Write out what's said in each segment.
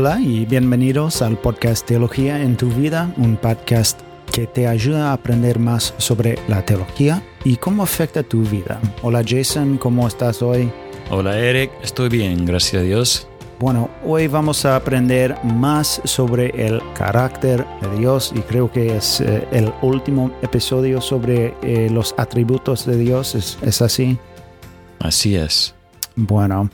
Hola y bienvenidos al podcast Teología en tu vida, un podcast que te ayuda a aprender más sobre la teología y cómo afecta tu vida. Hola Jason, ¿cómo estás hoy? Hola Eric, estoy bien, gracias a Dios. Bueno, hoy vamos a aprender más sobre el carácter de Dios y creo que es eh, el último episodio sobre eh, los atributos de Dios, ¿Es, ¿es, así? Así es. Bueno,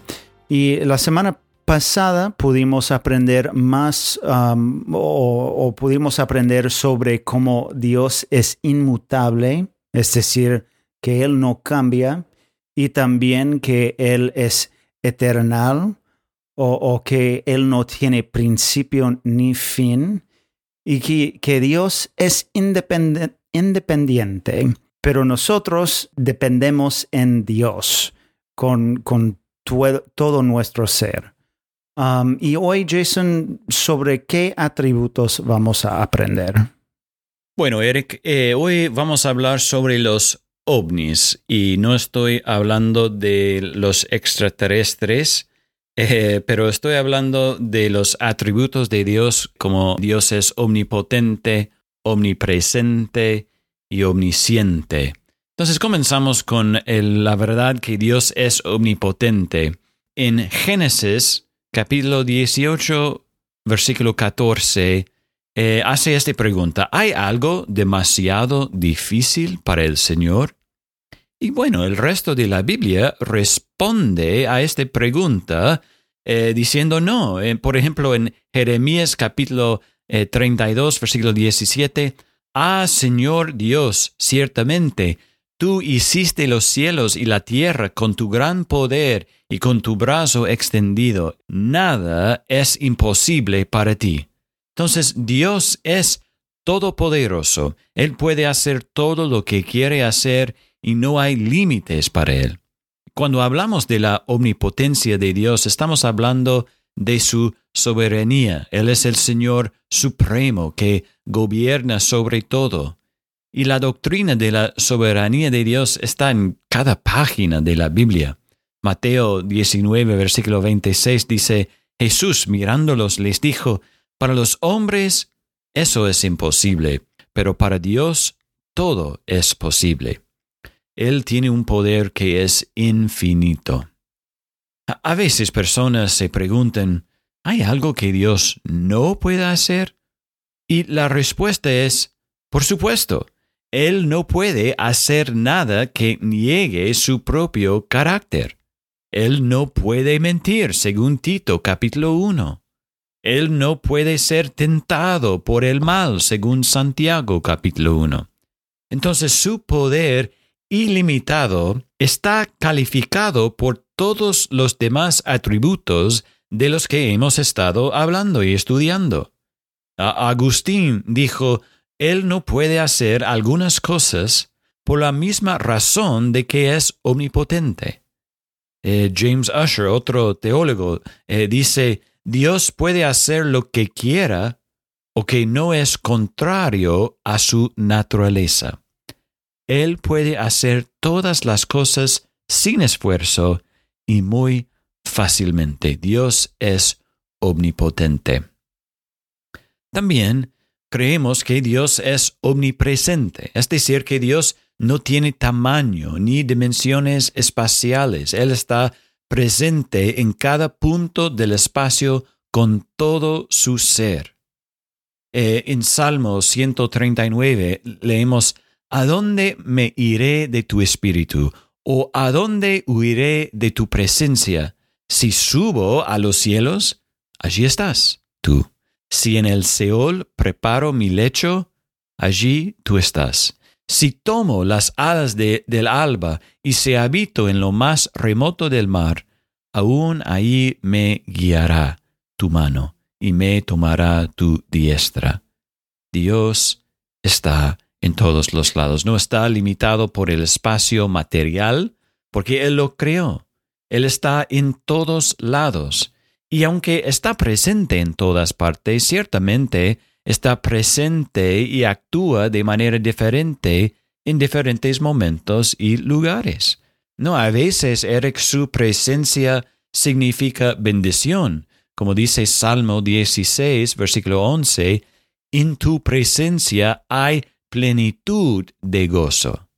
y la semana pasada pudimos aprender más um, o, pudimos aprender sobre cómo Dios es inmutable, es decir, que Él no cambia y también que Él es eternal o, que Él no tiene principio ni fin y que, que Dios es independiente, pero nosotros dependemos en Dios con, con todo nuestro ser. Y hoy, Jason, ¿sobre qué atributos vamos a aprender? Bueno, Eric, eh, hoy vamos a hablar sobre los ovnis y no estoy hablando de los extraterrestres, eh, pero estoy hablando de los atributos de Dios como Dios es omnipotente, omnipresente y omnisciente. Entonces comenzamos con la verdad que Dios es omnipotente. En Génesis capítulo 18, versículo 14, eh, hace esta pregunta, ¿hay algo demasiado difícil para el Señor? Y bueno, el resto de la Biblia responde a esta pregunta eh, diciendo no. Eh, por ejemplo, en Jeremías capítulo 32, versículo 17, Ah, Señor Dios, ciertamente, tú hiciste los cielos y la tierra con tu gran poder y con tu brazo extendido, nada es imposible para ti. Entonces Dios es todopoderoso, Él puede hacer todo lo que quiere hacer y no hay límites para Él. Cuando hablamos de la omnipotencia de Dios, estamos hablando de su soberanía. Él es el Señor supremo que gobierna sobre todo. Y la doctrina de la soberanía de Dios está en cada página de la Biblia. Mateo 19, versículo 26 dice, Jesús mirándolos les dijo, para los hombres eso es imposible, pero para Dios todo es posible. Él tiene un poder que es infinito. A veces personas se preguntan, ¿hay algo que Dios no pueda hacer? Y la respuesta es, por supuesto, Él no puede hacer nada que niegue su propio carácter. Él no puede mentir, según Tito capítulo 1. Él no puede ser tentado por el mal, según Santiago capítulo 1. Entonces su poder ilimitado está calificado por todos los demás atributos de los que hemos estado hablando y estudiando. Agustín dijo, Él no puede hacer algunas cosas por la misma razón de que es omnipotente. Eh, James Usher, otro teólogo, eh, dice, Dios puede hacer lo que quiera o que no es contrario a su naturaleza. Él puede hacer todas las cosas sin esfuerzo y muy fácilmente. Dios es omnipotente. También creemos que Dios es omnipresente, es decir, que Dios no tiene tamaño ni dimensiones espaciales. Él está presente en cada punto del espacio con todo su ser. Eh, en Salmo 139 leemos, ¿A dónde me iré de tu espíritu? ¿O a dónde huiré de tu presencia? Si subo a los cielos, allí estás tú. Si en el Seol preparo mi lecho, allí tú estás. Si tomo las alas de, del alba y se habito en lo más remoto del mar, aún ahí me guiará tu mano y me tomará tu diestra. Dios está en todos los lados, no está limitado por el espacio material, porque Él lo creó. Él está en todos lados. Y aunque está presente en todas partes, ciertamente está presente y actúa de manera diferente en diferentes momentos y lugares. No, a veces, Eric, su presencia significa bendición, como dice Salmo 16, versículo 11, en tu presencia hay plenitud de gozo.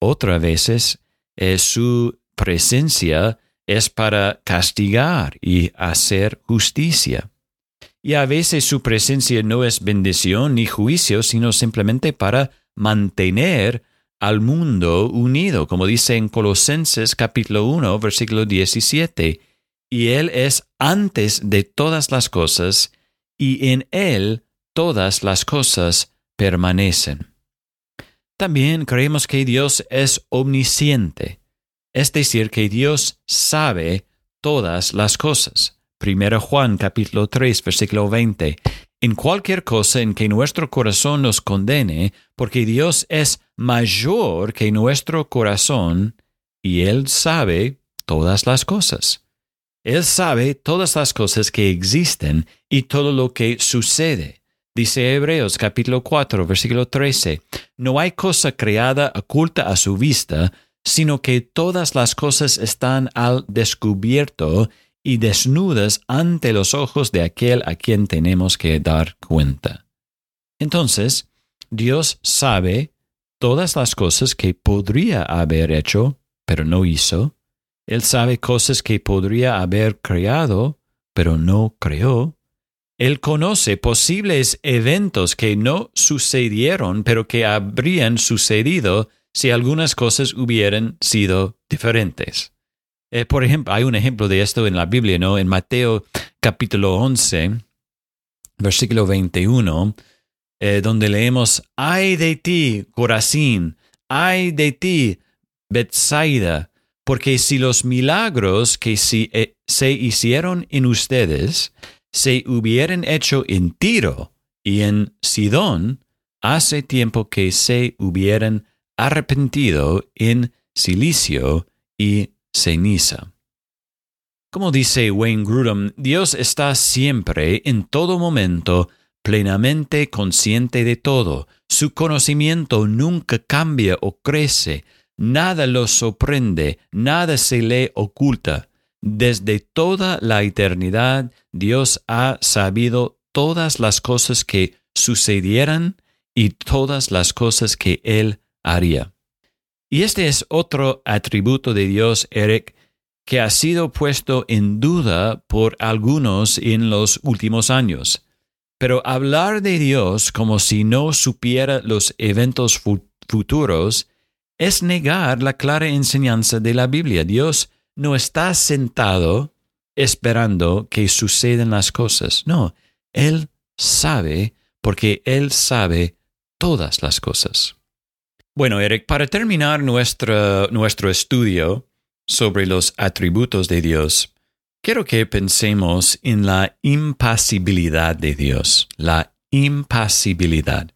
Otras veces eh, su presencia es para castigar y hacer justicia. Y a veces su presencia no es bendición ni juicio, sino simplemente para mantener al mundo unido, como dice en Colosenses capítulo 1, versículo 17. Y Él es antes de todas las cosas, y en Él todas las cosas permanecen. También creemos que Dios es omnisciente, es decir, que Dios sabe todas las cosas. 1 Juan capítulo 3 versículo 20. En cualquier cosa en que nuestro corazón nos condene, porque Dios es mayor que nuestro corazón, y Él sabe todas las cosas. Él sabe todas las cosas que existen y todo lo que sucede. Dice Hebreos capítulo 4, versículo 13, No hay cosa creada oculta a su vista, sino que todas las cosas están al descubierto y desnudas ante los ojos de aquel a quien tenemos que dar cuenta. Entonces, Dios sabe todas las cosas que podría haber hecho, pero no hizo. Él sabe cosas que podría haber creado, pero no creó. Él conoce posibles eventos que no sucedieron, pero que habrían sucedido si algunas cosas hubieran sido diferentes. Eh, por ejemplo, hay un ejemplo de esto en la Biblia, ¿no? En Mateo capítulo 11, versículo 21, eh, donde leemos, ay de ti, Corazín, ay de ti, Bethsaida, porque si los milagros que eh, se hicieron en ustedes se hubieran hecho en Tiro y en Sidón, hace tiempo que se hubieran arrepentido en silicio y ceniza. Como dice Wayne Grudem, Dios está siempre, en todo momento, plenamente consciente de todo. Su conocimiento nunca cambia o crece. Nada lo sorprende, nada se le oculta. Desde toda la eternidad Dios ha sabido todas las cosas que sucedieran y todas las cosas que Él haría. Y este es otro atributo de Dios, Eric, que ha sido puesto en duda por algunos en los últimos años. Pero hablar de Dios como si no supiera los eventos futuros es negar la clara enseñanza de la Biblia. Dios no está sentado esperando que sucedan las cosas. No, Él sabe porque Él sabe todas las cosas. Bueno, Eric, para terminar nuestro, nuestro estudio sobre los atributos de Dios, quiero que pensemos en la impasibilidad de Dios, la impasibilidad.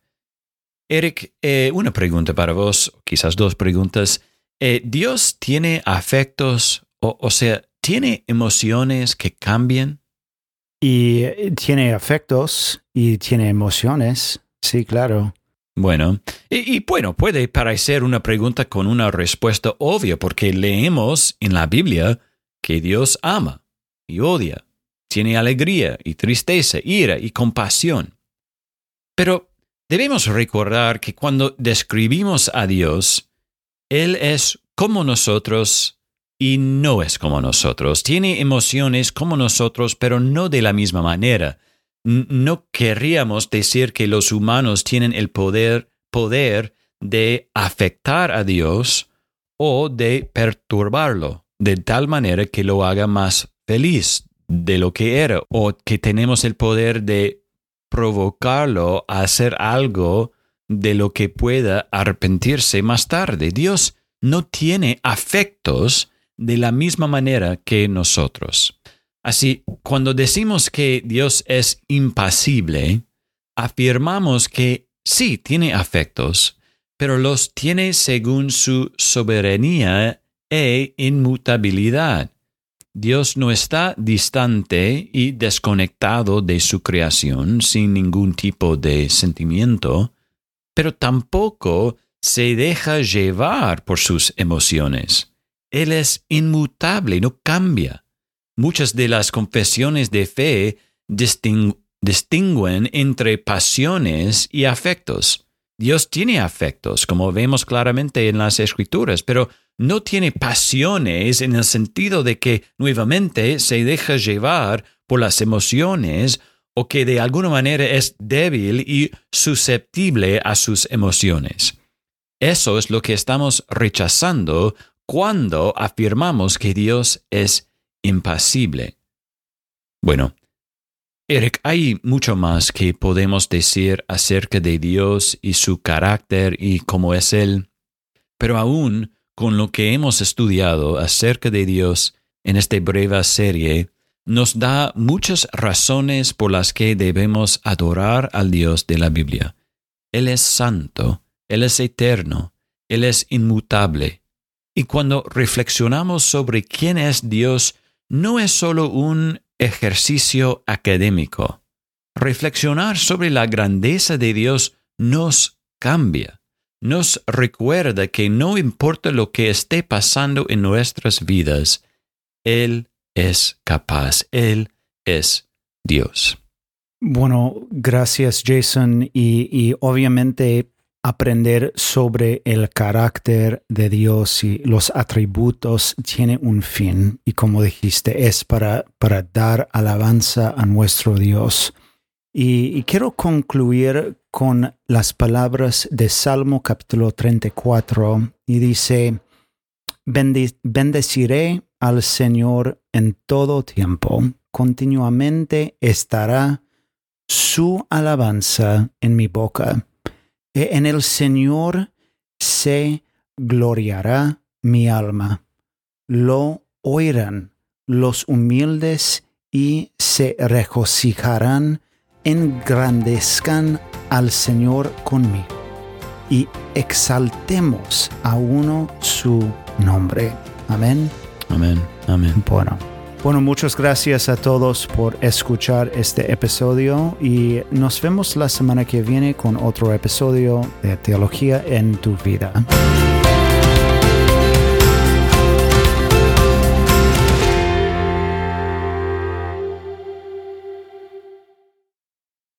Eric, eh, una pregunta para vos, quizás dos preguntas. Eh, ¿Dios tiene afectos, o, o sea, tiene emociones que cambian? Y eh, tiene afectos y tiene emociones, sí, claro. Bueno, y, bueno, puede parecer una pregunta con una respuesta obvia porque leemos en la Biblia que Dios ama y odia, tiene alegría y tristeza, ira y compasión. Pero debemos recordar que cuando describimos a Dios, Él es como nosotros y no es como nosotros. Tiene emociones como nosotros, pero no de la misma manera. No querríamos decir que los humanos tienen el poder, poder de afectar a Dios o de perturbarlo, de tal manera que lo haga más feliz de lo que era, o que tenemos el poder de provocarlo a hacer algo de lo que pueda arrepentirse más tarde. Dios no tiene afectos de la misma manera que nosotros. Así, cuando decimos que Dios es impasible, afirmamos que sí tiene afectos, pero los tiene según su soberanía e inmutabilidad. Dios no está distante y desconectado de su creación sin ningún tipo de sentimiento, pero tampoco se deja llevar por sus emociones. Él es inmutable, no cambia. Muchas de las confesiones de fe distinguen entre pasiones y afectos. Dios tiene afectos, como vemos claramente en las escrituras, pero no tiene pasiones en el sentido de que nuevamente se deja llevar por las emociones o que de alguna manera es débil y susceptible a sus emociones. Eso es lo que estamos rechazando cuando afirmamos que Dios es impasible. Bueno, Eric, hay mucho más que podemos decir acerca de Dios y su carácter y cómo es Él, pero aún con lo que hemos estudiado acerca de Dios en esta breve serie, nos da muchas razones por las que debemos adorar al Dios de la Biblia. Él es santo, Él es eterno, Él es inmutable. Y cuando reflexionamos sobre quién es Dios, no es solo un ejercicio académico. Reflexionar sobre la grandeza de Dios nos cambia, nos recuerda que no importa lo que esté pasando en nuestras vidas, Él es capaz, Él es Dios. Bueno, gracias Jason y, obviamente aprender sobre el carácter de Dios y los atributos tiene un fin y como dijiste es para, para dar alabanza a nuestro Dios. Y, quiero concluir con las palabras de Salmo capítulo 34 y dice, bendeciré al Señor en todo tiempo, continuamente estará su alabanza en mi boca. En el Señor se gloriará mi alma. Lo oirán los humildes y se regocijarán, engrandezcan al Señor conmigo y exaltemos a uno su nombre. Amén. Amén. Amén. Bueno. Bueno, muchas gracias a todos por escuchar este episodio y nos vemos la semana que viene con otro episodio de Teología en tu vida.